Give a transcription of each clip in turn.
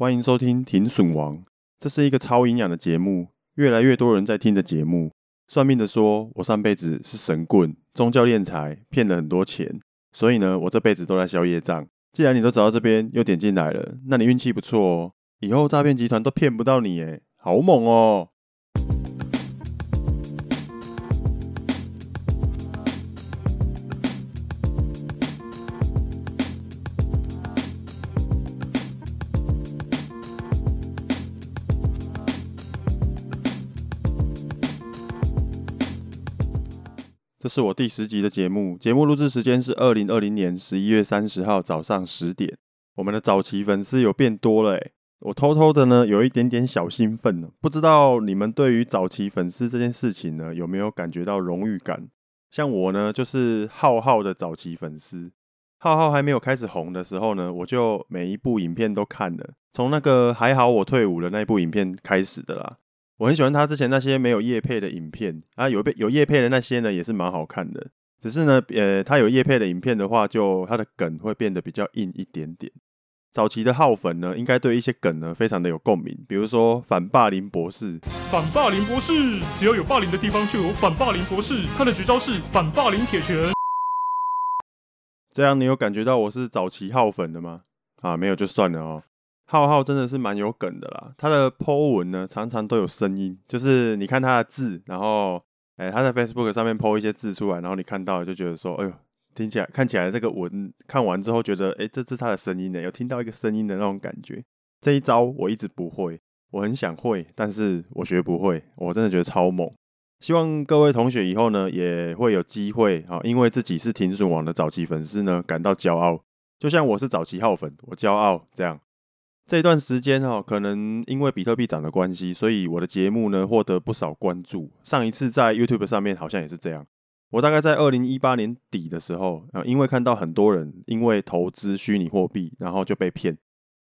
欢迎收听《停损王》，这是一个超营养的节目，越来越多人在听的节目。算命的说我上辈子是神棍，宗教敛财，骗了很多钱，所以呢，我这辈子都在消业障。既然你都走到这边，又点进来了，那你运气不错哦，以后诈骗集团都骗不到你，诶，好猛哦！这是我第十集的节目，节目录制时间是二零二零年十一月三十号早上十点。我们的早期粉丝有变多了诶，我偷偷的呢有一点点小兴奋。不知道你们对于早期粉丝这件事情呢有没有感觉到荣誉感？像我呢就是浩浩的早期粉丝，浩浩还没有开始红的时候呢，我就每一部影片都看了，从那个还好我退伍了那部影片开始的啦。我很喜欢他之前那些没有叶配的影片啊，有被有叶配的那些呢，也是蛮好看的。只是呢，呃，他有叶配的影片的话，就他的梗会变得比较硬一点点。早期的浩粉呢，应该对一些梗呢非常的有共鸣，比如说反霸凌博士。反霸凌博士，只要有霸凌的地方就有反霸凌博士，他的绝招是反霸凌铁拳。这样你有感觉到我是早期浩粉的吗？啊，没有就算了哦。浩浩真的是蛮有梗的啦，他的 po 文呢常常都有声音，就是你看他的字，然后，哎、他在 Facebook 上面 po 一些字出来，然后你看到就觉得说，哎呦，听起来看起来这个文看完之后觉得，哎、这是他的声音呢，有听到一个声音的那种感觉。这一招我一直不会，我很想会，但是我学不会，我真的觉得超猛。希望各位同学以后呢也会有机会啊，因为自己是停损网的早期粉丝呢感到骄傲，就像我是早期浩粉，我骄傲这样。这段时间哈，可能因为比特币涨的关系，所以我的节目呢获得不少关注。上一次在 YouTube 上面好像也是这样。我大概在二零一八年底的时候，啊，因为看到很多人因为投资虚拟货币，然后就被骗。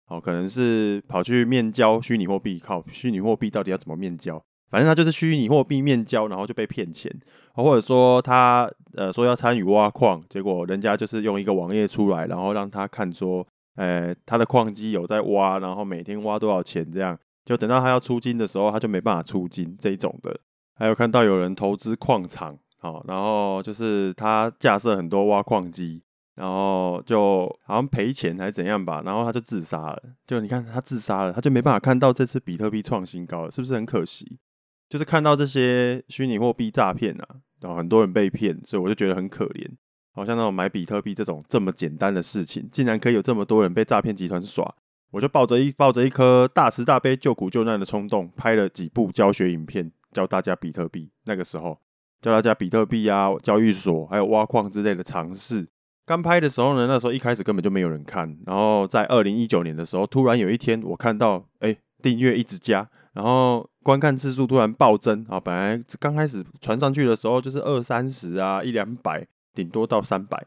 哦，可能是跑去面交虚拟货币，靠，虚拟货币到底要怎么面交？反正他就是虚拟货币面交，然后就被骗钱。或者说他呃说要参与挖矿，结果人家就是用一个网页出来，然后让他看说。呃，他的矿机有在挖，然后每天挖多少钱这样，就等到他要出金的时候，他就没办法出金这一种的。还有看到有人投资矿场，好，然后就是他架设很多挖矿机，然后就好像赔钱还是怎样吧，然后他就自杀了。就你看他自杀了，他就没办法看到这次比特币创新高了，是不是很可惜？就是看到这些虚拟货币诈骗啊，然后很多人被骗，所以我就觉得很可怜。好像那种买比特币这种这么简单的事情，竟然可以有这么多人被诈骗集团耍，我就抱着一抱着一颗大慈大悲救苦救难的冲动，拍了几部教学影片，教大家比特币。那个时候教大家比特币啊、交易所还有挖矿之类的常识。刚拍的时候呢，那时候一开始根本就没有人看。然后在二零一九年的时候，突然有一天我看到，哎，订阅一直加，然后观看次数突然暴增啊！本来刚开始传上去的时候就是二三十啊，一两百。顶多到三百，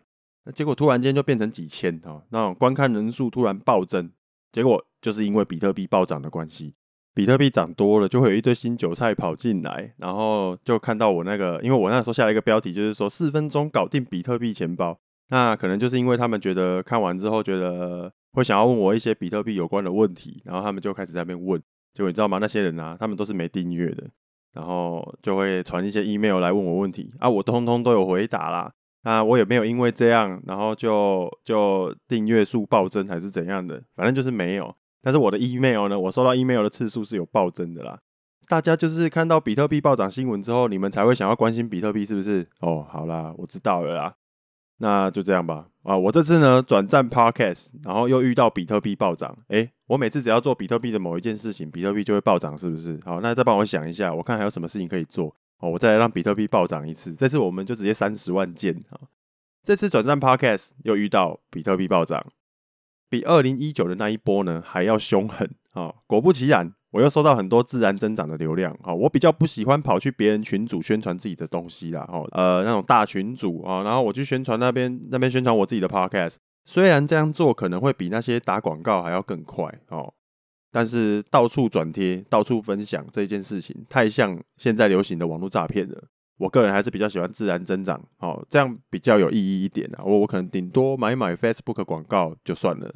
那结果突然间就变成几千啊！那种观看人数突然暴增，结果就是因为比特币暴涨的关系，比特币涨多了，就会有一堆新韭菜跑进来，然后就看到我那个，因为我那时候下了一个标题，就是说四分钟搞定比特币钱包。那可能就是因为他们觉得看完之后觉得会想要问我一些比特币有关的问题，然后他们就开始在那边问。结果你知道吗？那些人啊，他们都是没订阅的，然后就会传一些 email 来问我问题啊，我通通都有回答啦。啊，我也没有因为这样，然后就就订阅数暴增还是怎样的，反正就是没有。但是我的 email 呢，我收到 email 的次数是有暴增的啦。大家就是看到比特币暴涨新闻之后，你们才会想要关心比特币，是不是？哦，好啦，我知道了啦。那就这样吧。啊，我这次呢转战 Podcast，然后又遇到比特币暴涨。诶，我每次只要做比特币的某一件事情，比特币就会暴涨，是不是？好，那再帮我想一下，我看还有什么事情可以做。哦，我再来让比特币暴涨一次，这次我们就直接三十万件啊！这次转战 Podcast 又遇到比特币暴涨，比二零一九的那一波呢还要凶狠啊！果不其然，我又收到很多自然增长的流量啊！我比较不喜欢跑去别人群组宣传自己的东西啦，哦，呃，那种大群组啊，然后我去宣传那边那边宣传我自己的 Podcast，虽然这样做可能会比那些打广告还要更快哦。但是到处转贴、到处分享这件事情，太像现在流行的网络诈骗了。我个人还是比较喜欢自然增长，哦，这样比较有意义一点啊。我我可能顶多买买 Facebook 广告就算了。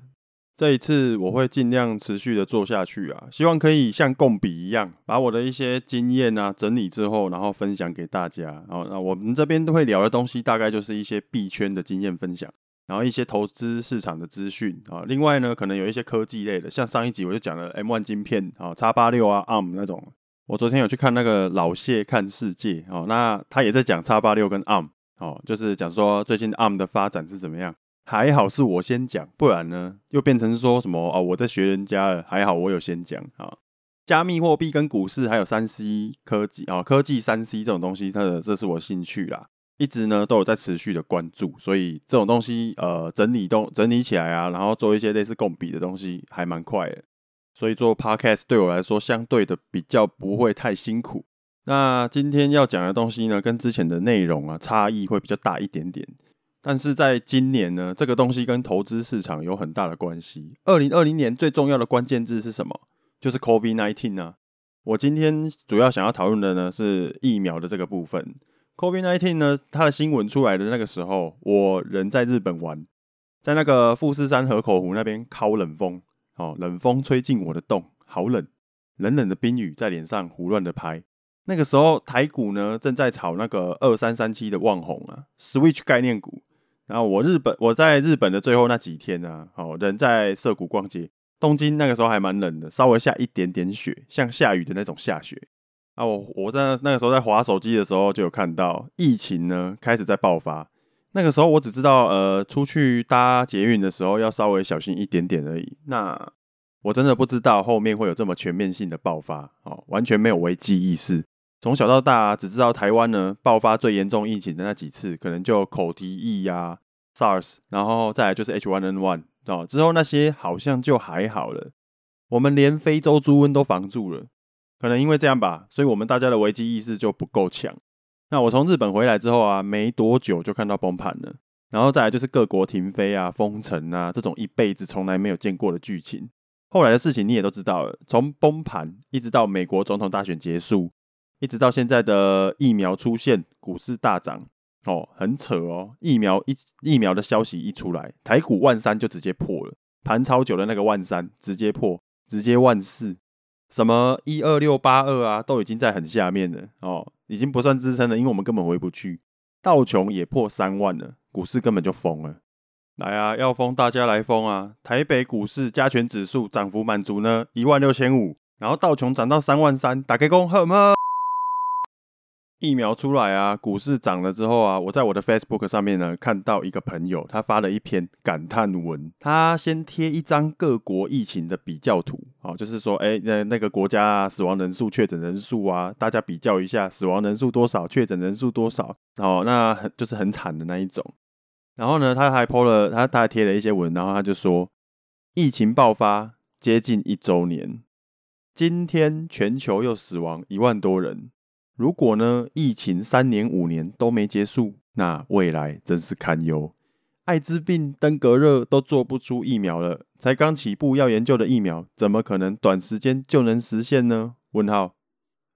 这一次我会尽量持续的做下去啊，希望可以像共笔一样，把我的一些经验啊整理之后，然后分享给大家。然后那我们这边都会聊的东西，大概就是一些币圈的经验分享，然后一些投资市场的资讯啊。另外呢，可能有一些科技类的，像上一集我就讲了 M1 晶片啊、叉八六啊、ARM 那种。我昨天有去看那个老谢看世界哦，那他也在讲叉八六跟 ARM 哦，就是讲说最近 ARM 的发展是怎么样。还好是我先讲，不然呢又变成说什么哦，我在学人家了。还好我有先讲啊，加密货币跟股市还有三 C 科技啊，科技三 C 这种东西，它的这是我兴趣啦，一直呢都有在持续的关注，所以这种东西呃整理都整理起来啊，然后做一些类似共笔的东西还蛮快的，所以做 Podcast 对我来说相对的比较不会太辛苦。那今天要讲的东西呢，跟之前的内容啊差异会比较大一点点。但是在今年呢，这个东西跟投资市场有很大的关系。二零二零年最重要的关键字是什么？就是 COVID-19 啊。我今天主要想要讨论的呢是疫苗的这个部分。COVID-19 呢，它的新闻出来的那个时候，我人在日本玩，在那个富士山河口湖那边烤冷风，哦，冷风吹进我的洞，好冷，冷冷的冰雨在脸上胡乱的拍。那个时候台股呢正在炒那个二三三七的旺红啊，Switch 概念股。然后我日本我在日本的最后那几天呢，哦，人在涩谷逛街，东京那个时候还蛮冷的，稍微下一点点雪，像下雨的那种下雪。啊，我我在那个时候在滑手机的时候就有看到疫情呢开始在爆发。那个时候我只知道，呃，出去搭捷运的时候要稍微小心一点点而已。那我真的不知道后面会有这么全面性的爆发，哦，完全没有危机意识。从小到大，只知道台湾呢爆发最严重疫情的那几次，可能就口蹄疫呀、SARS，然后再来就是 H1N1 哦。之后那些好像就还好了。我们连非洲猪瘟都防住了，可能因为这样吧，所以我们大家的危机意识就不够强。那我从日本回来之后啊，没多久就看到崩盘了，然后再来就是各国停飞啊、封城啊，这种一辈子从来没有见过的剧情。后来的事情你也都知道了，从崩盘一直到美国总统大选结束。一直到现在的疫苗出现，股市大涨哦，很扯哦。疫苗一疫苗的消息一出来，台股万三就直接破了，盘超久的那个万三直接破，直接万四，什么一二六八二啊，都已经在很下面了哦，已经不算支撑了，因为我们根本回不去。道琼也破三万了，股市根本就疯了。来啊，要疯大家来疯啊！台北股市加权指数涨幅满足呢，一万六千五，然后道琼涨到三万三，打开工，呵么？疫苗出来啊，股市涨了之后啊，我在我的 Facebook 上面呢看到一个朋友，他发了一篇感叹文。他先贴一张各国疫情的比较图，哦，就是说，哎，那那个国家啊，死亡人数、确诊人数啊，大家比较一下，死亡人数多少，确诊人数多少，哦，那很就是很惨的那一种。然后呢，他还 po 了，他他还贴了一些文，然后他就说，疫情爆发接近一周年，今天全球又死亡一万多人。如果呢，疫情三年五年都没结束，那未来真是堪忧。艾滋病、登革热都做不出疫苗了，才刚起步要研究的疫苗，怎么可能短时间就能实现呢？问号。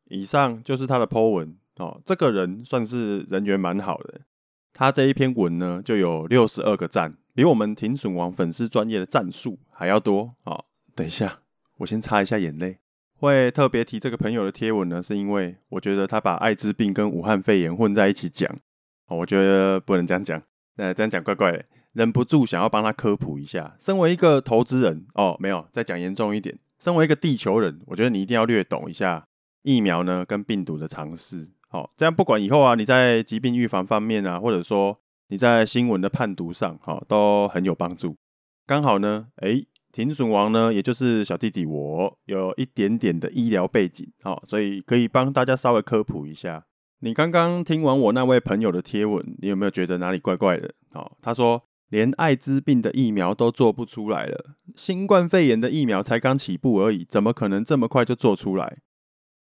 以上就是他的 po 文哦。这个人算是人缘蛮好的，他这一篇文呢就有六十二个赞，比我们停损王粉丝专业的赞数还要多。哦，等一下，我先擦一下眼泪。会特别提这个朋友的贴文呢，是因为我觉得他把艾滋病跟武汉肺炎混在一起讲，我觉得不能这样讲，呃这样讲怪怪的，忍不住想要帮他科普一下。身为一个投资人，哦，没有，再讲严重一点，身为一个地球人，我觉得你一定要略懂一下疫苗呢跟病毒的常识，好，这样不管以后啊你在疾病预防方面啊，或者说你在新闻的判读上，好，都很有帮助。刚好呢，诶。停损王呢，也就是小弟弟我，有一点点的医疗背景，好，所以可以帮大家稍微科普一下。你刚刚听完我那位朋友的贴文，你有没有觉得哪里怪怪的？哦，他说连艾滋病的疫苗都做不出来了，新冠肺炎的疫苗才刚起步而已，怎么可能这么快就做出来？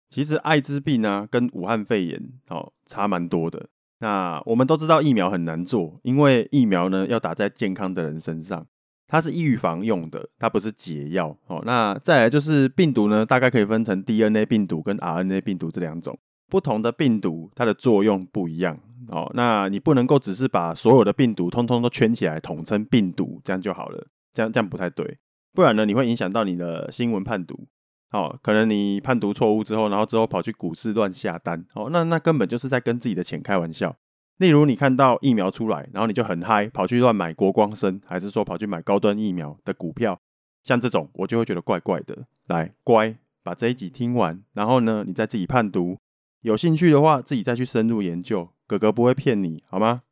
其实艾滋病呢，跟武汉肺炎哦差蛮多的。那我们都知道疫苗很难做，因为疫苗呢要打在健康的人身上。它是预防用的，它不是解药哦。那再来就是病毒呢，大概可以分成 DNA 病毒跟 RNA 病毒这两种。不同的病毒，它的作用不一样哦。那你不能够只是把所有的病毒通通都圈起来统称病毒，这样就好了。这样这样不太对。不然呢，你会影响到你的新闻判读。哦，可能你判读错误之后，然后之后跑去股市乱下单，哦，那那根本就是在跟自己的钱开玩笑。例如你看到疫苗出来，然后你就很嗨，跑去乱买国光生，还是说跑去买高端疫苗的股票，像这种我就会觉得怪怪的。来，乖，把这一集听完，然后呢，你再自己判读，有兴趣的话自己再去深入研究，哥哥不会骗你，好吗？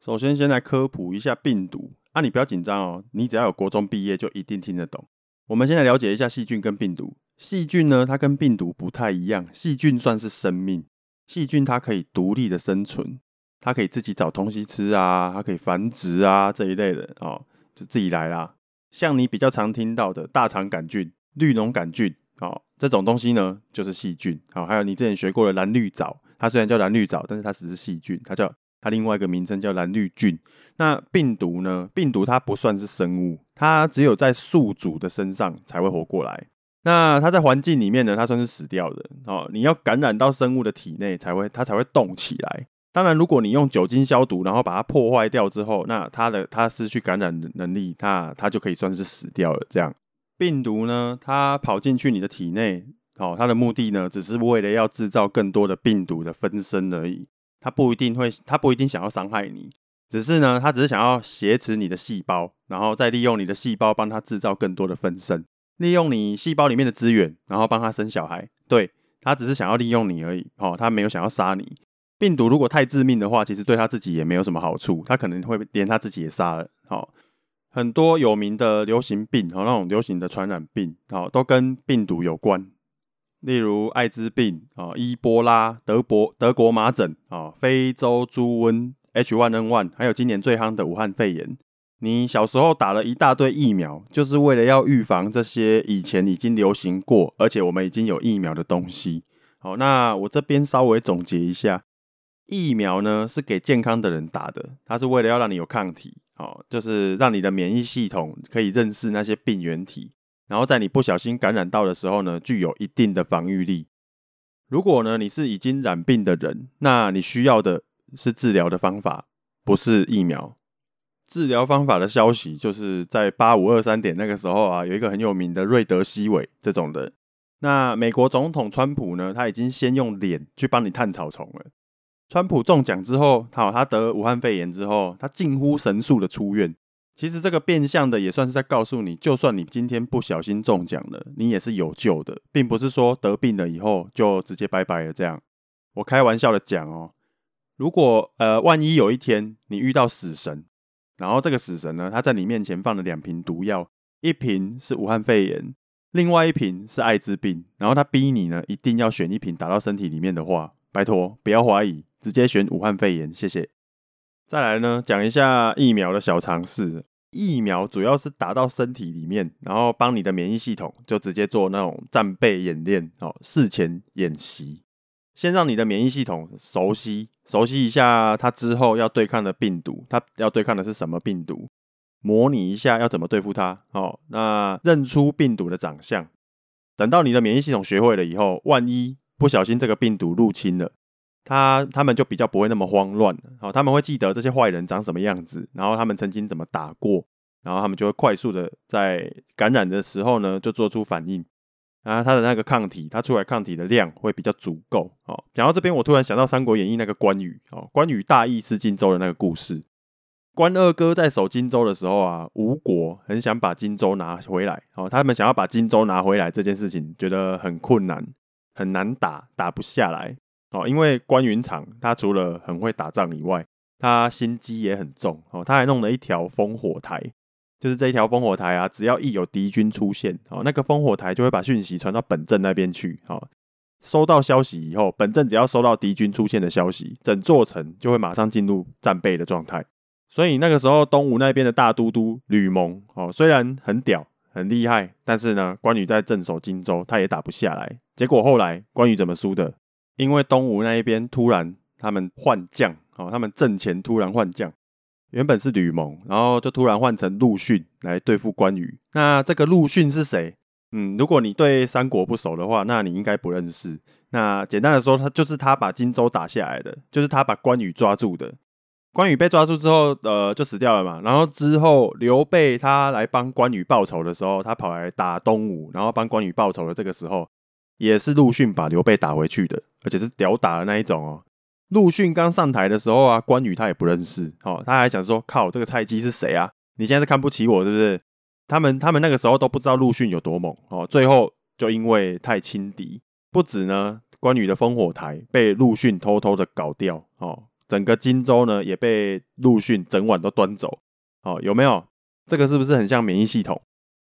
首先，先来科普一下病毒啊，你不要紧张哦，你只要有国中毕业就一定听得懂。我们先来了解一下细菌跟病毒。细菌呢，它跟病毒不太一样，细菌算是生命，细菌它可以独立的生存，它可以自己找东西吃啊，它可以繁殖啊这一类的哦，就自己来啦。像你比较常听到的大肠杆菌、绿脓杆菌哦，这种东西呢就是细菌。好，还有你之前学过的蓝绿藻，它虽然叫蓝绿藻，但是它只是细菌，它叫。它另外一个名称叫蓝绿菌。那病毒呢？病毒它不算是生物，它只有在宿主的身上才会活过来。那它在环境里面呢，它算是死掉的哦。你要感染到生物的体内才会，它才会动起来。当然，如果你用酒精消毒，然后把它破坏掉之后，那它的它失去感染能力，那它就可以算是死掉了。这样，病毒呢，它跑进去你的体内，哦，它的目的呢，只是为了要制造更多的病毒的分身而已。它不一定会，它不一定想要伤害你，只是呢，它只是想要挟持你的细胞，然后再利用你的细胞帮它制造更多的分身，利用你细胞里面的资源，然后帮它生小孩。对，它只是想要利用你而已，哦，它没有想要杀你。病毒如果太致命的话，其实对他自己也没有什么好处，他可能会连他自己也杀了。哦，很多有名的流行病，哦，那种流行的传染病，哦，都跟病毒有关。例如艾滋病啊、伊波拉、德国德国麻疹啊、非洲猪瘟 H1N1，还有今年最夯的武汉肺炎。你小时候打了一大堆疫苗，就是为了要预防这些以前已经流行过，而且我们已经有疫苗的东西。好，那我这边稍微总结一下，疫苗呢是给健康的人打的，它是为了要让你有抗体，好，就是让你的免疫系统可以认识那些病原体。然后在你不小心感染到的时候呢，具有一定的防御力。如果呢，你是已经染病的人，那你需要的是治疗的方法，不是疫苗。治疗方法的消息就是在八五二三点那个时候啊，有一个很有名的瑞德西韦这种的。那美国总统川普呢，他已经先用脸去帮你探草丛了。川普中奖之后，好，他得武汉肺炎之后，他近乎神速的出院。其实这个变相的也算是在告诉你，就算你今天不小心中奖了，你也是有救的，并不是说得病了以后就直接拜拜了这样。我开玩笑的讲哦，如果呃万一有一天你遇到死神，然后这个死神呢，他在你面前放了两瓶毒药，一瓶是武汉肺炎，另外一瓶是艾滋病，然后他逼你呢一定要选一瓶打到身体里面的话，拜托不要怀疑，直接选武汉肺炎，谢谢。再来呢，讲一下疫苗的小常识。疫苗主要是打到身体里面，然后帮你的免疫系统就直接做那种战备演练哦，事前演习，先让你的免疫系统熟悉熟悉一下它之后要对抗的病毒，它要对抗的是什么病毒，模拟一下要怎么对付它哦。那认出病毒的长相，等到你的免疫系统学会了以后，万一不小心这个病毒入侵了。他他们就比较不会那么慌乱，好，他们会记得这些坏人长什么样子，然后他们曾经怎么打过，然后他们就会快速的在感染的时候呢，就做出反应，然后他的那个抗体，他出来抗体的量会比较足够。好，讲到这边，我突然想到《三国演义》那个关羽，哦，关羽大意失荆州的那个故事。关二哥在守荆州的时候啊，吴国很想把荆州拿回来，哦，他们想要把荆州拿回来这件事情，觉得很困难，很难打，打不下来。哦，因为关云长他除了很会打仗以外，他心机也很重哦。他还弄了一条烽火台，就是这一条烽火台啊，只要一有敌军出现，哦，那个烽火台就会把讯息传到本镇那边去。哦，收到消息以后，本镇只要收到敌军出现的消息，整座城就会马上进入战备的状态。所以那个时候，东吴那边的大都督吕蒙哦，虽然很屌很厉害，但是呢，关羽在镇守荆州，他也打不下来。结果后来关羽怎么输的？因为东吴那一边突然他们换将，哦，他们阵前突然换将，原本是吕蒙，然后就突然换成陆逊来对付关羽。那这个陆逊是谁？嗯，如果你对三国不熟的话，那你应该不认识。那简单的说，他就是他把荆州打下来的，就是他把关羽抓住的。关羽被抓住之后，呃，就死掉了嘛。然后之后刘备他来帮关羽报仇的时候，他跑来打东吴，然后帮关羽报仇的这个时候，也是陆逊把刘备打回去的，而且是屌打的那一种哦。陆逊刚上台的时候啊，关羽他也不认识，哦，他还想说，靠，这个菜鸡是谁啊？你现在是看不起我，是不是？他们他们那个时候都不知道陆逊有多猛哦，最后就因为太轻敌，不止呢，关羽的烽火台被陆逊偷偷的搞掉哦，整个荆州呢也被陆逊整晚都端走哦，有没有？这个是不是很像免疫系统？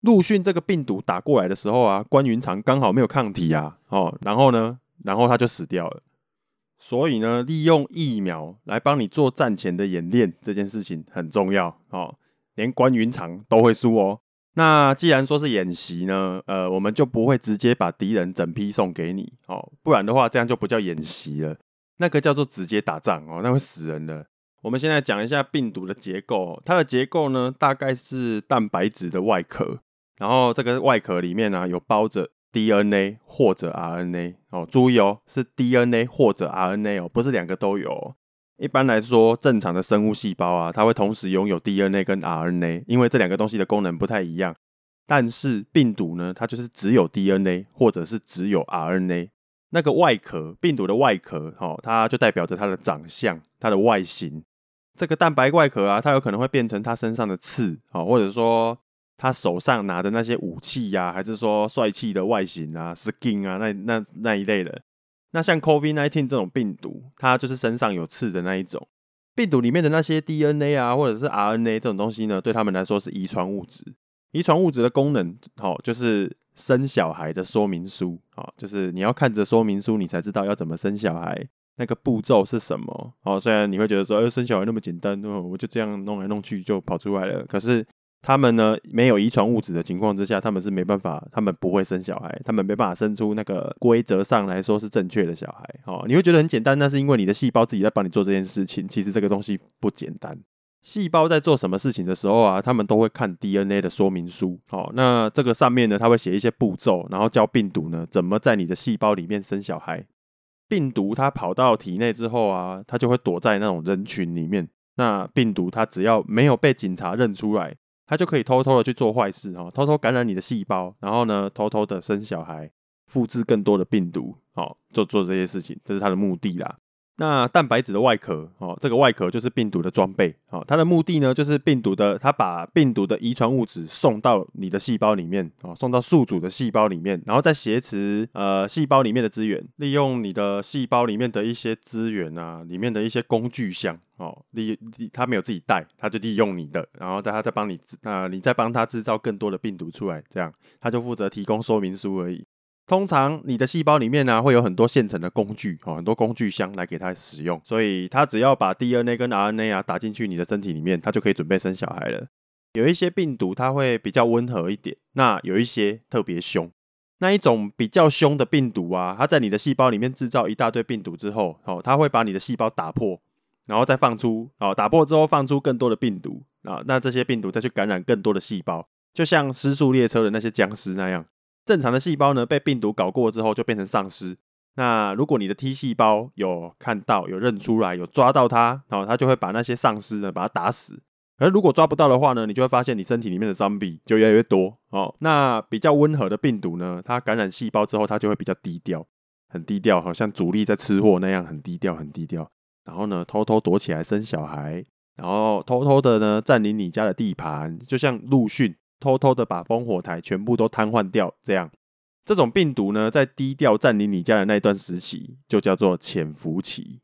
陆逊这个病毒打过来的时候啊，关云长刚好没有抗体啊，哦，然后呢，然后他就死掉了。所以呢，利用疫苗来帮你做战前的演练，这件事情很重要哦。连关云长都会输哦。那既然说是演习呢，呃，我们就不会直接把敌人整批送给你哦，不然的话，这样就不叫演习了，那个叫做直接打仗哦，那会死人的。我们现在讲一下病毒的结构，它的结构呢，大概是蛋白质的外壳，然后这个外壳里面呢，有包着 DNA 或者 RNA 哦，注意哦，是 DNA 或者 RNA 哦，不是两个都有。一般来说，正常的生物细胞啊，它会同时拥有 DNA 跟 RNA，因为这两个东西的功能不太一样。但是病毒呢，它就是只有 DNA 或者是只有 RNA。那个外壳，病毒的外壳，哦，它就代表着它的长相、它的外形。这个蛋白外壳啊，它有可能会变成它身上的刺，哦，或者说它手上拿的那些武器呀，还是说帅气的外形啊，skin 啊，那那那一类的。那像 COVID-19 这种病毒，它就是身上有刺的那一种。病毒里面的那些 DNA 啊，或者是 RNA 这种东西呢，对他们来说是遗传物质。遗传物质的功能，好，就是生小孩的说明书，好，就是你要看着说明书，你才知道要怎么生小孩，那个步骤是什么。好，虽然你会觉得说，呃，生小孩那么简单，我就这样弄来弄去就跑出来了，可是。他们呢，没有遗传物质的情况之下，他们是没办法，他们不会生小孩，他们没办法生出那个规则上来说是正确的小孩。哦，你会觉得很简单，那是因为你的细胞自己在帮你做这件事情。其实这个东西不简单。细胞在做什么事情的时候啊，他们都会看 DNA 的说明书。哦，那这个上面呢，他会写一些步骤，然后教病毒呢怎么在你的细胞里面生小孩。病毒它跑到体内之后啊，它就会躲在那种人群里面。那病毒它只要没有被警察认出来。它就可以偷偷的去做坏事哦，偷偷感染你的细胞，然后呢，偷偷的生小孩，复制更多的病毒，哦，做做这些事情，这是它的目的啦。那蛋白质的外壳哦，这个外壳就是病毒的装备哦。它的目的呢，就是病毒的，它把病毒的遗传物质送到你的细胞里面哦，送到宿主的细胞里面，然后再挟持呃细胞里面的资源，利用你的细胞里面的一些资源啊，里面的一些工具箱哦，利利它没有自己带，它就利用你的，然后他再帮你啊、你再帮他制造更多的病毒出来，这样他就负责提供说明书而已。通常你的细胞里面呢、会有很多现成的工具哦，很多工具箱来给它使用，所以它只要把 DNA 跟 RNA 啊打进去你的身体里面，它就可以准备生小孩了。有一些病毒它会比较温和一点，那有一些特别凶。那一种比较凶的病毒啊，它在你的细胞里面制造一大堆病毒之后，哦，它会把你的细胞打破，然后再放出哦，打破之后放出更多的病毒啊，那这些病毒再去感染更多的细胞，就像失速列车的那些僵尸那样。正常的细胞呢，被病毒搞过之后就变成丧尸。那如果你的 T 细胞有看到、有认出来、有抓到它，然后它就会把那些丧尸呢把它打死。而如果抓不到的话呢，你就会发现你身体里面的 zombie 就越来越多哦。那比较温和的病毒呢，它感染细胞之后，它就会比较低调，很低调，好像主力在吃货那样，很低调，很低调。然后呢，偷偷躲起来生小孩，然后偷偷的呢占领你家的地盘，就像陆逊。偷偷的把烽火台全部都瘫痪掉，这样，这种病毒呢，在低调占领你家的那段时期，就叫做潜伏期。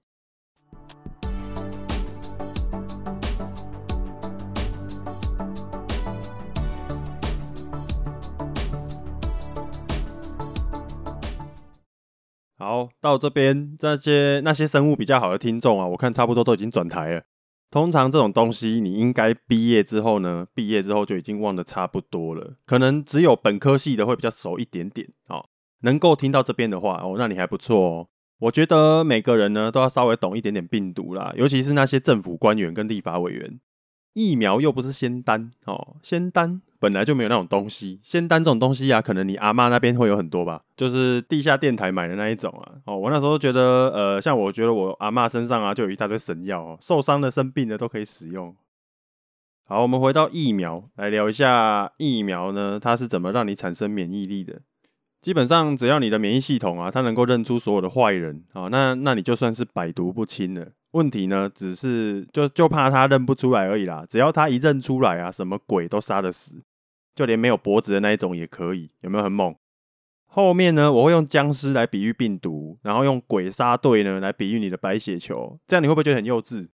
好，到这边，这些那些生物比较好的听众啊，我看差不多都已经转台了。通常这种东西，你应该毕业之后呢，毕业之后就已经忘得差不多了。可能只有本科系的会比较熟一点点。哦，能够听到这边的话，哦，那你还不错哦。我觉得每个人呢都要稍微懂一点点病毒啦，尤其是那些政府官员跟立法委员。疫苗又不是仙丹哦，仙丹本来就没有那种东西。仙丹这种东西啊，可能你阿妈那边会有很多吧，就是地下电台买的那一种啊。哦，我那时候觉得，呃，像我觉得我阿妈身上啊，就有一大堆神药哦，受伤的、生病的都可以使用。好，我们回到疫苗来聊一下疫苗呢，它是怎么让你产生免疫力的？基本上，只要你的免疫系统啊，它能够认出所有的坏人啊，那那你就算是百毒不侵了。问题呢，只是就就怕他认不出来而已啦。只要他一认出来啊，什么鬼都杀得死，就连没有脖子的那一种也可以。有没有很猛？后面呢，我会用僵尸来比喻病毒，然后用鬼杀队呢来比喻你的白血球。这样你会不会觉得很幼稚？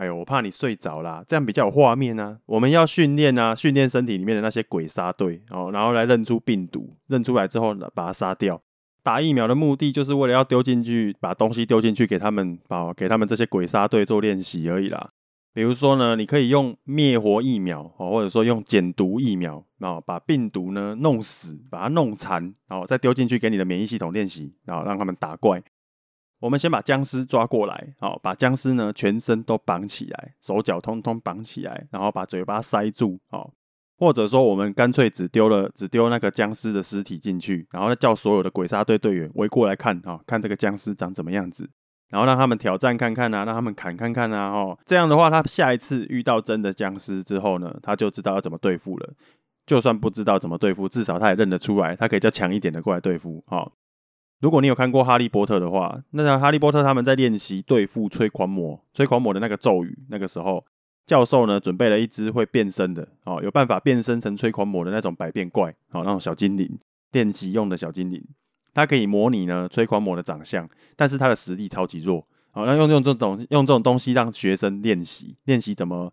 哎呦，我怕你睡着啦，这样比较有画面啊。我们要训练啊，训练身体里面的那些鬼杀队哦，然后来认出病毒，认出来之后把它杀掉。打疫苗的目的就是为了要丢进去，把东西丢进去给他们，把给他们这些鬼杀队做练习而已啦。比如说呢，你可以用灭活疫苗哦，或者说用减毒疫苗，然后把病毒呢弄死，把它弄残，然后再丢进去给你的免疫系统练习，然后让他们打怪。我们先把僵尸抓过来，好，把僵尸呢全身都绑起来，手脚通通绑起来，然后把嘴巴塞住，好，或者说我们干脆只丢了，只丢那个僵尸的尸体进去，然后叫所有的鬼杀队队员围过来看，啊，看这个僵尸长怎么样子，然后让他们挑战看看啊，让他们砍看看啊，哦，这样的话，他下一次遇到真的僵尸之后呢，他就知道要怎么对付了。就算不知道怎么对付，至少他也认得出来，他可以叫强一点的过来对付，好。如果你有看过《哈利波特》的话，那哈利波特他们在练习对付催狂魔、催狂魔的那个咒语，那个时候教授呢准备了一只会变身的哦，有办法变身成催狂魔的那种百变怪哦，那种小精灵练习用的小精灵，它可以模拟呢催狂魔的长相，但是它的实力超级弱哦，那用用这种用这种东西让学生练习练习怎么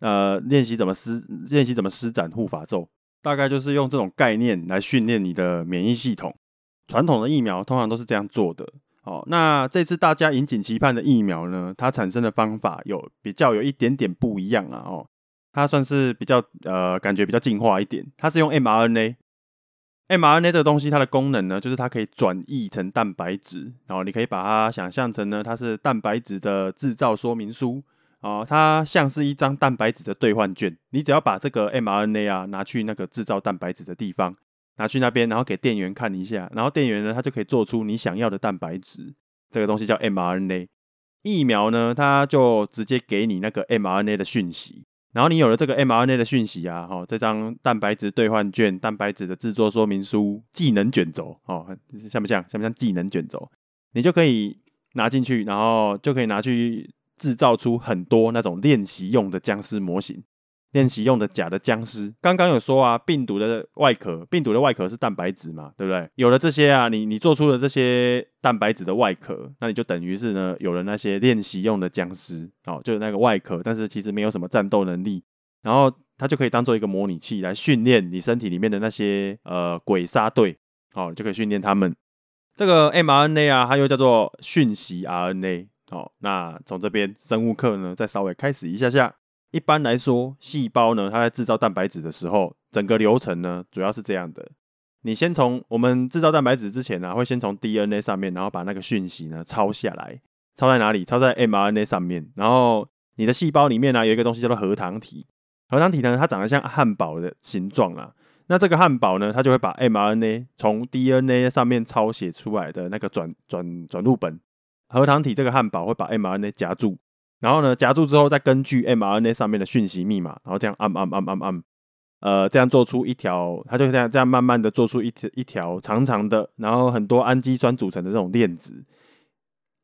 呃练习怎么施练习怎么施展护法咒，大概就是用这种概念来训练你的免疫系统。传统的疫苗通常都是这样做的，哦，那这次大家引颈期盼的疫苗呢，它产生的方法有比较有一点点不一样啊，哦，它算是比较呃感觉比较进化一点，它是用 mRNA，mRNA 这个东西它的功能呢，就是它可以转译成蛋白质，然后你可以把它想象成呢，它是蛋白质的制造说明书，哦，它像是一张蛋白质的兑换券，你只要把这个 mRNA 啊拿去那个制造蛋白质的地方。拿去那边，然后给店员看一下，然后店员呢，他就可以做出你想要的蛋白质。这个东西叫 mRNA 疫苗呢，它就直接给你那个 mRNA 的讯息。然后你有了这个 mRNA 的讯息啊，哦，这张蛋白质兑换券、蛋白质的制作说明书、技能卷轴，哦，像不像？像不像技能卷轴？你就可以拿进去，然后就可以拿去制造出很多那种练习用的僵尸模型。练习用的假的僵尸，刚刚有说啊，病毒的外壳，病毒的外壳是蛋白质嘛，对不对？有了这些啊，你你做出了这些蛋白质的外壳，那你就等于是呢，有了那些练习用的僵尸，哦，就是那个外壳，但是其实没有什么战斗能力，然后它就可以当做一个模拟器来训练你身体里面的那些呃鬼杀队，哦，就可以训练他们。这个 mRNA 啊，它又叫做讯息 RNA，哦，那从这边生物课呢，再稍微开始一下下。一般来说，细胞呢，它在制造蛋白质的时候，整个流程呢，主要是这样的。你先从我们制造蛋白质之前呢、会先从 DNA 上面，然后把那个讯息呢抄下来，抄在哪里？抄在 mRNA 上面。然后你的细胞里面呢、有一个东西叫做核糖体。核糖体呢，它长得像汉堡的形状啊。那这个汉堡呢，它就会把 mRNA 从 DNA 上面抄写出来的那个转转转录本。核糖体这个汉堡会把 mRNA 夹住。然后呢，夹住之后，再根据 mRNA 上面的讯息密码，然后这样按按按按按，呃，这样做出一条，它就这样这样慢慢的做出一条一条长长的，然后很多氨基酸组成的这种链子。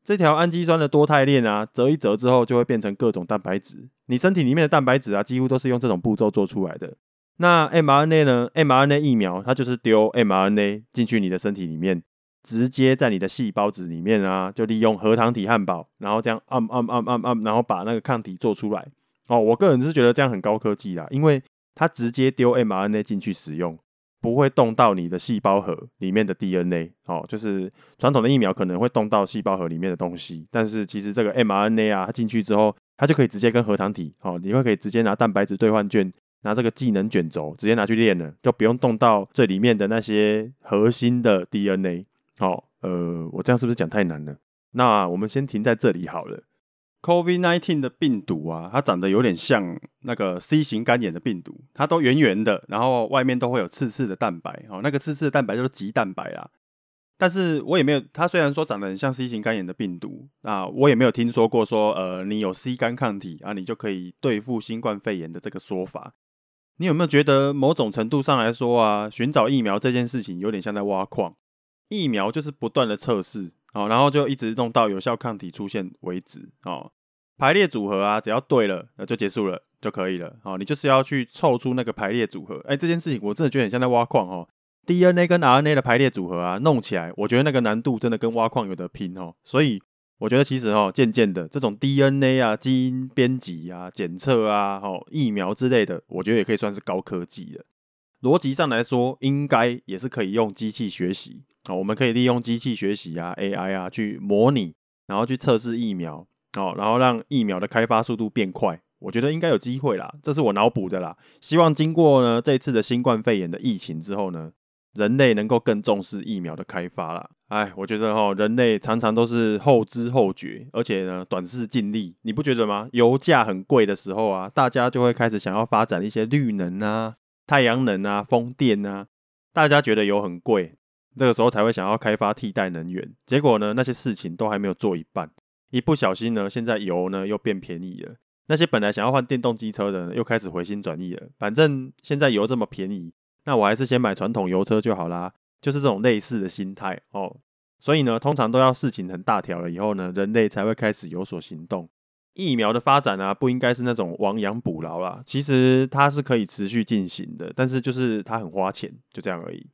这条氨基酸的多肽链啊，折一折之后，就会变成各种蛋白质。你身体里面的蛋白质啊，几乎都是用这种步骤做出来的。那 mRNA 呢？mRNA 疫苗，它就是丢 mRNA 进去你的身体里面。直接在你的细胞质里面啊，就利用核糖体汉堡，然后这样按按按按按，然后把那个抗体做出来。哦，我个人是觉得这样很高科技啦，因为它直接丢 mRNA 进去使用，不会动到你的细胞核里面的 DNA。哦，就是传统的疫苗可能会动到细胞核里面的东西，但是其实这个 mRNA 啊，它进去之后，它就可以直接跟核糖体，哦，你会可以直接拿蛋白质兑换券，拿这个技能卷轴直接拿去练了，就不用动到最里面的那些核心的 DNA。好，呃，我这样是不是讲太难了？那我们先停在这里好了。COVID-19 的病毒啊，它长得有点像那个 C 型肝炎的病毒，它都圆圆的，然后外面都会有刺刺的蛋白，哦，那个刺刺的蛋白就是棘蛋白啦。但是我也没有，它虽然说长得很像 C 型肝炎的病毒，啊，我也没有听说过说，呃，你有 C 肝抗体啊，你就可以对付新冠肺炎的这个说法。你有没有觉得某种程度上来说啊，寻找疫苗这件事情有点像在挖矿？疫苗就是不断的测试，哦，然后就一直弄到有效抗体出现为止，哦，排列组合啊，只要对了，那就结束了就可以了，哦，你就是要去凑出那个排列组合，哎，这件事情我真的觉得很像在挖矿哦。DNA 跟 RNA 的排列组合啊，弄起来，我觉得那个难度真的跟挖矿有得拼哦。所以我觉得其实哦，渐渐的这种 DNA 啊、基因编辑啊、检测啊、哦疫苗之类的，我觉得也可以算是高科技的。逻辑上来说，应该也是可以用机器学习我们可以利用机器学习啊、AI 啊去模拟，然后去测试疫苗哦，然后让疫苗的开发速度变快。我觉得应该有机会啦，这是我脑补的啦。希望经过呢这次的新冠肺炎的疫情之后呢。人类能够更重视疫苗的开发啦。哎，我觉得齁，人类常常都是后知后觉，而且呢，短视近利，你不觉得吗？油价很贵的时候啊，大家就会开始想要发展一些绿能啊、太阳能啊、风电啊。大家觉得油很贵，这个时候才会想要开发替代能源。结果呢，那些事情都还没有做一半，一不小心呢，现在油呢又变便宜了。那些本来想要换电动机车的呢，又开始回心转意了。反正现在油这么便宜。那我还是先买传统油车就好啦，就是这种类似的心态哦。所以呢，通常都要事情很大条了以后呢，人类才会开始有所行动。疫苗的发展啊，不应该是那种亡羊补牢啦，其实它是可以持续进行的，但是就是它很花钱，就这样而已。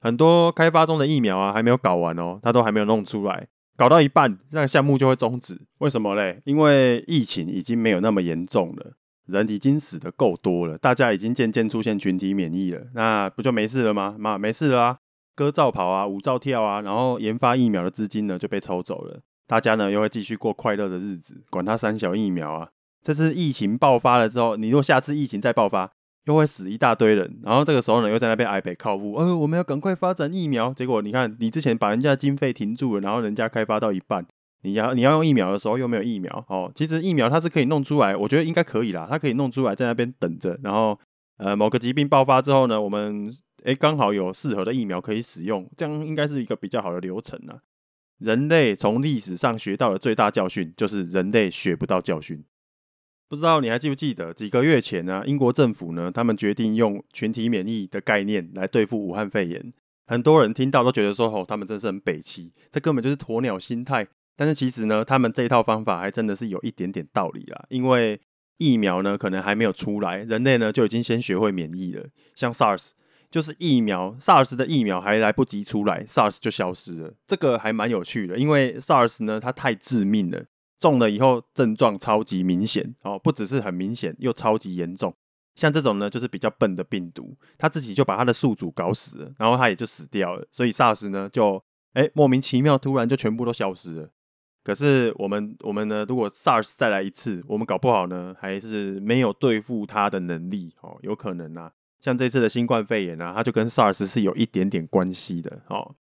很多开发中的疫苗啊，还没有搞完哦，它都还没有弄出来，搞到一半，那个项目就会终止。为什么嘞？因为疫情已经没有那么严重了。人已经死得够多了，大家已经渐渐出现群体免疫了，那不就没事了吗？妈，没事了啊，歌照跑啊，舞照跳啊，然后研发疫苗的资金呢就被抽走了，大家呢又会继续过快乐的日子，管他三小疫苗啊！这次疫情爆发了之后，你若下次疫情再爆发，又会死一大堆人，然后这个时候呢又在那边哀北靠父，呃，我们要赶快发展疫苗，结果你看，你之前把人家经费停住了，然后人家开发到一半。你要你要用疫苗的时候又没有疫苗哦，其实疫苗它是可以弄出来，我觉得应该可以啦，它可以弄出来在那边等着，然后呃某个疾病爆发之后呢，我们诶刚好有适合的疫苗可以使用，这样应该是一个比较好的流程啊。人类从历史上学到的最大教训就是人类学不到教训。不知道你还记不记得几个月前呢，英国政府呢他们决定用群体免疫的概念来对付武汉肺炎，很多人听到都觉得说哦，他们真是很北齐，这根本就是鸵鸟心态。但是其实呢，他们这一套方法还真的是有一点点道理啦。因为疫苗呢，可能还没有出来，人类呢就已经先学会免疫了。像 SARS，就是疫苗，SARS 的疫苗还来不及出来，SARS 就消失了。这个还蛮有趣的，因为 SARS 呢，它太致命了，中了以后症状超级明显哦，不只是很明显，又超级严重。像这种呢，就是比较笨的病毒，它自己就把它的宿主搞死了，然后它也就死掉了。所以 SARS 呢，就诶莫名其妙突然就全部都消失了。可是我们我们呢？如果 SARS 再来一次，我们搞不好呢，还是没有对付它的能力哦，有可能啊。像这次的新冠肺炎啊，它就跟 SARS 是有一点点关系的哦。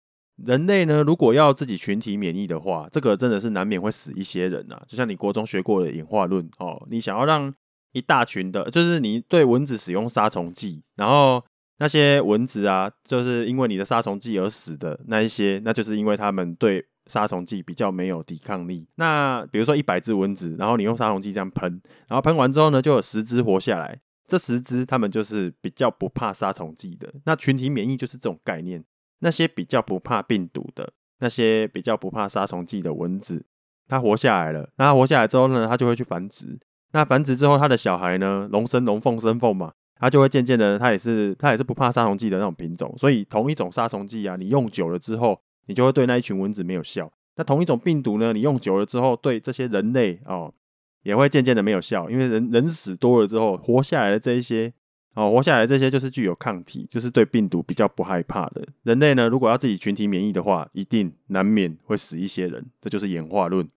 人类呢，如果要自己群体免疫的话，这个真的是难免会死一些人啊。就像你国中学过的演化论哦，你想要让一大群的，就是你对蚊子使用杀虫剂，然后那些蚊子啊，就是因为你的杀虫剂而死的那一些，那就是因为他们对。杀虫剂比较没有抵抗力。那比如说一百只蚊子，然后你用杀虫剂这样喷，然后喷完之后呢，就有十只活下来。这十只他们就是比较不怕杀虫剂的。那群体免疫就是这种概念。那些比较不怕病毒的，那些比较不怕杀虫剂的蚊子，它活下来了。那它活下来之后呢，它就会去繁殖。那繁殖之后，它的小孩呢，龙生龙，凤生凤嘛，它就会渐渐的，它也是它也是不怕杀虫剂的那种品种。所以同一种杀虫剂啊，你用久了之后。你就会对那一群蚊子没有效。那同一种病毒呢，你用久了之后，对这些人类哦，也会渐渐的没有效。因为人人死多了之后，活下来的这一些哦，活下来这些就是具有抗体，就是对病毒比较不害怕的。人类呢，如果要自己群体免疫的话，一定难免会死一些人。这就是演化论。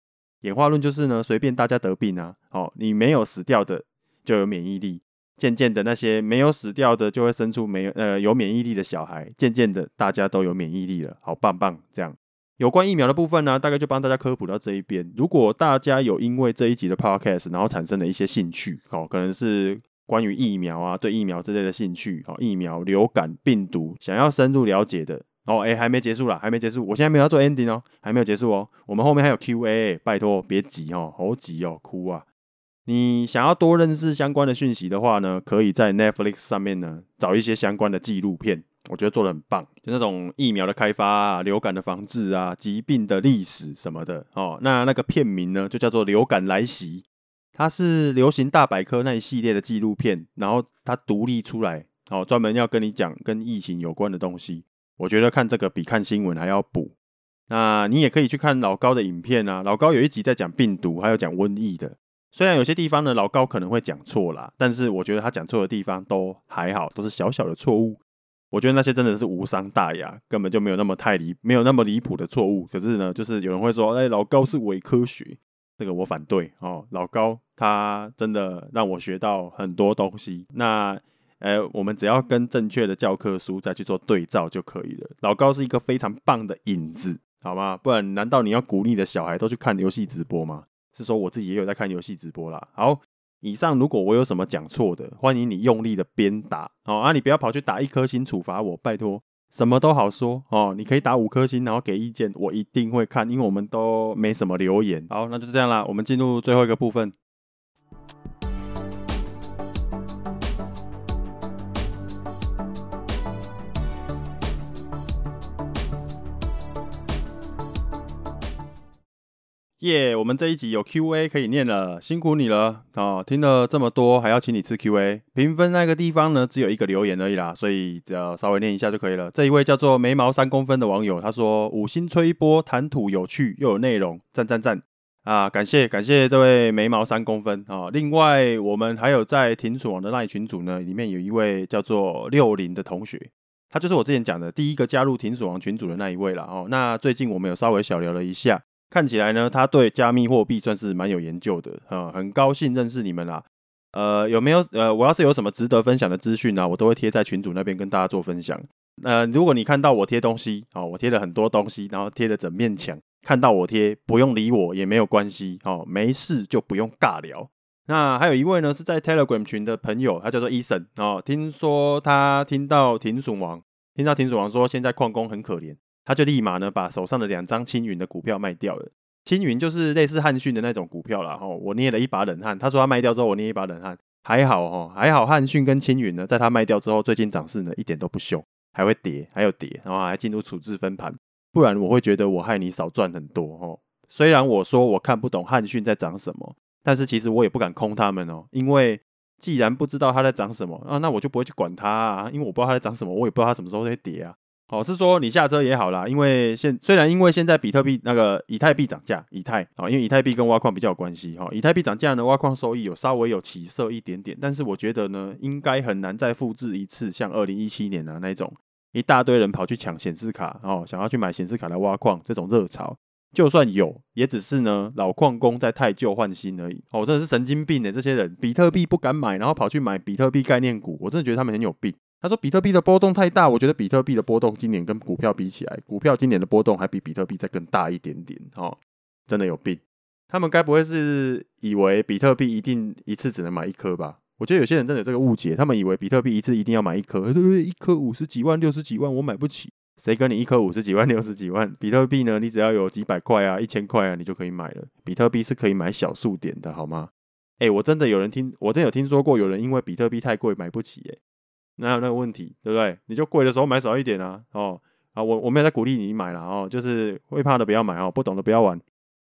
演化论就是呢，随便大家得病啊，哦，你没有死掉的就有免疫力。渐渐的，那些没有死掉的就会生出没有呃有免疫力的小孩。渐渐的，大家都有免疫力了，好棒棒！这样有关疫苗的部分呢，大概就帮大家科普到这一边。如果大家有因为这一集的 podcast，然后产生了一些兴趣，哦，可能是关于疫苗啊，对疫苗之类的兴趣，哦，疫苗、流感、病毒，想要深入了解的，哦，哎，还没结束啦，还没结束，我现在没有要做 ending 哦，还没有结束哦，我们后面还有 QA，拜托别急哦，好急哦，哭啊！你想要多认识相关的讯息的话呢，可以在 Netflix 上面呢找一些相关的纪录片，我觉得做得很棒，就那种疫苗的开发啊、流感的防治啊、疾病的历史什么的哦。那那个片名呢就叫做《流感来袭》，它是流行大百科那一系列的纪录片，然后它独立出来哦，专门要跟你讲跟疫情有关的东西。我觉得看这个比看新闻还要补。那你也可以去看老高的影片啊，老高有一集在讲病毒，还有讲瘟疫的。虽然有些地方呢，老高可能会讲错啦，但是我觉得他讲错的地方都还好，都是小小的错误。我觉得那些真的是无伤大雅，根本就没有那么太离，没有那么离谱的错误。可是呢，就是有人会说，哎，老高是伪科学，这个我反对哦。老高他真的让我学到很多东西。那，呃，我们只要跟正确的教科书再去做对照就可以了。老高是一个非常棒的引子，好吗？不然难道你要鼓励的小孩都去看游戏直播吗？是说我自己也有在看游戏直播啦。好，以上如果我有什么讲错的，欢迎你用力的鞭打哦啊！你不要跑去打一颗星处罚我，拜托，什么都好说哦。你可以打五颗星，然后给意见，我一定会看，因为我们都没什么留言。好，那就这样啦，我们进入最后一个部分。耶我们这一集有 Q&A 可以念了，辛苦你了哦！听了这么多，还要请你吃 Q&A。评分那个地方呢，只有一个留言而已啦，所以只要稍微念一下就可以了。这一位叫做眉毛三公分的网友，他说五星吹波，谈吐有趣又有内容，赞赞赞啊！感谢感谢这位眉毛三公分啊！另外，我们还有在停损王的赖群组呢，里面有一位叫做六零的同学，他就是我之前讲的第一个加入停损王群组的那一位了哦。那最近我们有稍微小聊了一下。看起来呢，他对加密货币算是蛮有研究的，呃，很高兴认识你们啦。呃，有没有呃，我要是有什么值得分享的资讯呢，我都会贴在群组那边跟大家做分享。呃，如果你看到我贴东西，哦，我贴了很多东西，然后贴了整面墙，看到我贴，不用理我也没有关系，哦，没事就不用尬聊。那还有一位呢，是在 Telegram 群的朋友，他叫做 Eason，哦，听说他听到停损王，听到停损王说现在矿工很可怜。他就立马呢把手上的两张青云的股票卖掉了。青云就是类似汉讯的那种股票啦。吼，我捏了一把冷汗。他说他卖掉之后，我捏一把冷汗。还好哦，还好汉讯跟青云呢，在他卖掉之后，最近涨势呢一点都不凶，还会跌，还有跌，然后还进入处置分盘。不然我会觉得我害你少赚很多哦。虽然我说我看不懂汉讯在涨什么，但是其实我也不敢空他们哦，因为既然不知道它在涨什么啊，那我就不会去管它啊，因为我不知道它在涨什么，我也不知道它什么时候会跌啊。哦，是说你下车也好啦，因为现虽然因为现在比特币那个以太币涨价，以太啊，因为以太币跟挖矿比较有关系哈，以太币涨价呢，挖矿收益有稍微有起色一点点，但是我觉得呢，应该很难再复制一次像二零一七年的那种一大堆人跑去抢显示卡哦，想要去买显示卡来挖矿这种热潮，就算有，也只是呢老矿工在汰旧换新而已。哦，真的是神经病呢，这些人比特币不敢买，然后跑去买比特币概念股，我真的觉得他们很有病。他说：“比特币的波动太大，我觉得比特币的波动今年跟股票比起来，股票今年的波动还比比特币再更大一点点。哦，真的有病！他们该不会是以为比特币一定一次只能买一颗吧？我觉得有些人真的有这个误解，他们以为比特币一次一定要买一颗，一颗五十几万、六十几万，我买不起。谁跟你一颗五十几万、六十几万？比特币呢？你只要有几百块啊、一千块啊，你就可以买了。比特币是可以买小数点的，好吗？诶，我真的有人听，我真的有听说过有人因为比特币太贵买不起，诶。哪有那个问题，对不对？你就贵的时候买少一点啊，哦，啊，我我没有在鼓励你买了哦，就是会怕的不要买哦，不懂的不要玩。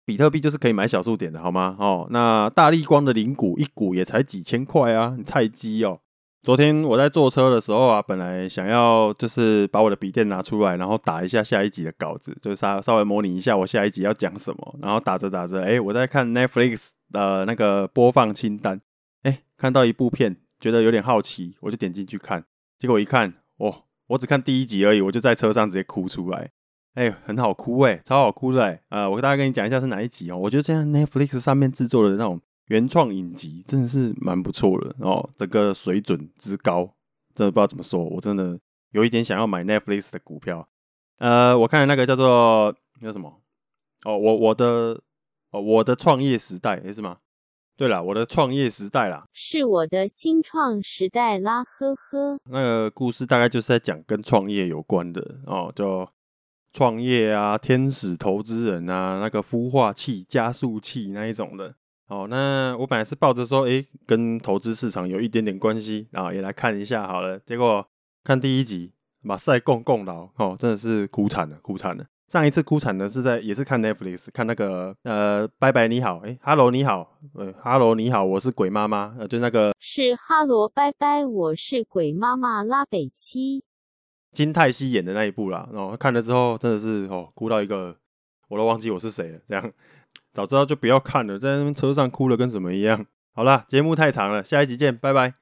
比特币就是可以买小数点的，好吗？哦，那大立光的零股一股也才几千块啊，你菜鸡哦。昨天我在坐车的时候啊，本来想要就是把我的笔电拿出来，然后打一下下一集的稿子，就是稍稍微模拟一下我下一集要讲什么，然后打着打着，哎，我在看 Netflix 的那个播放清单，哎，看到一部片。觉得有点好奇，我就点进去看，结果一看，哦，我只看第一集而已，我就在车上直接哭出来，哎、很好哭哎、超好哭的哎，啊，我大概跟你讲一下是哪一集哦，我觉得这样 Netflix 上面制作的那种原创影集真的是蛮不错的。哦，这个水准之高，真的不知道怎么说，我真的有一点想要买 Netflix 的股票，呃，我看的那个叫做那什么？哦，我我的哦，我的创业时代，诶，是吗？对啦，我的创业时代啦，是我的新创时代啦，呵呵。那个故事大概就是在讲跟创业有关的哦，就创业啊，天使投资人啊，那个孵化器、加速器那一种的。哦，那我本来是抱着说，诶，跟投资市场有一点点关系啊，也来看一下好了。结果看第一集，马赛共共劳哦，真的是哭惨了，哭惨了。上一次哭惨的是在也是看 Netflix 看那个呃，拜拜你好，，hello 你好，呃哈喽你好，我是鬼妈妈，呃就那个是哈喽拜拜，我是鬼妈妈拉北七，金泰熙演的那一部啦，然后看了之后真的是哦哭到一个我都忘记我是谁了，这样早知道就不要看了，在那边车上哭了跟什么一样。好啦，节目太长了，下一集见，拜拜。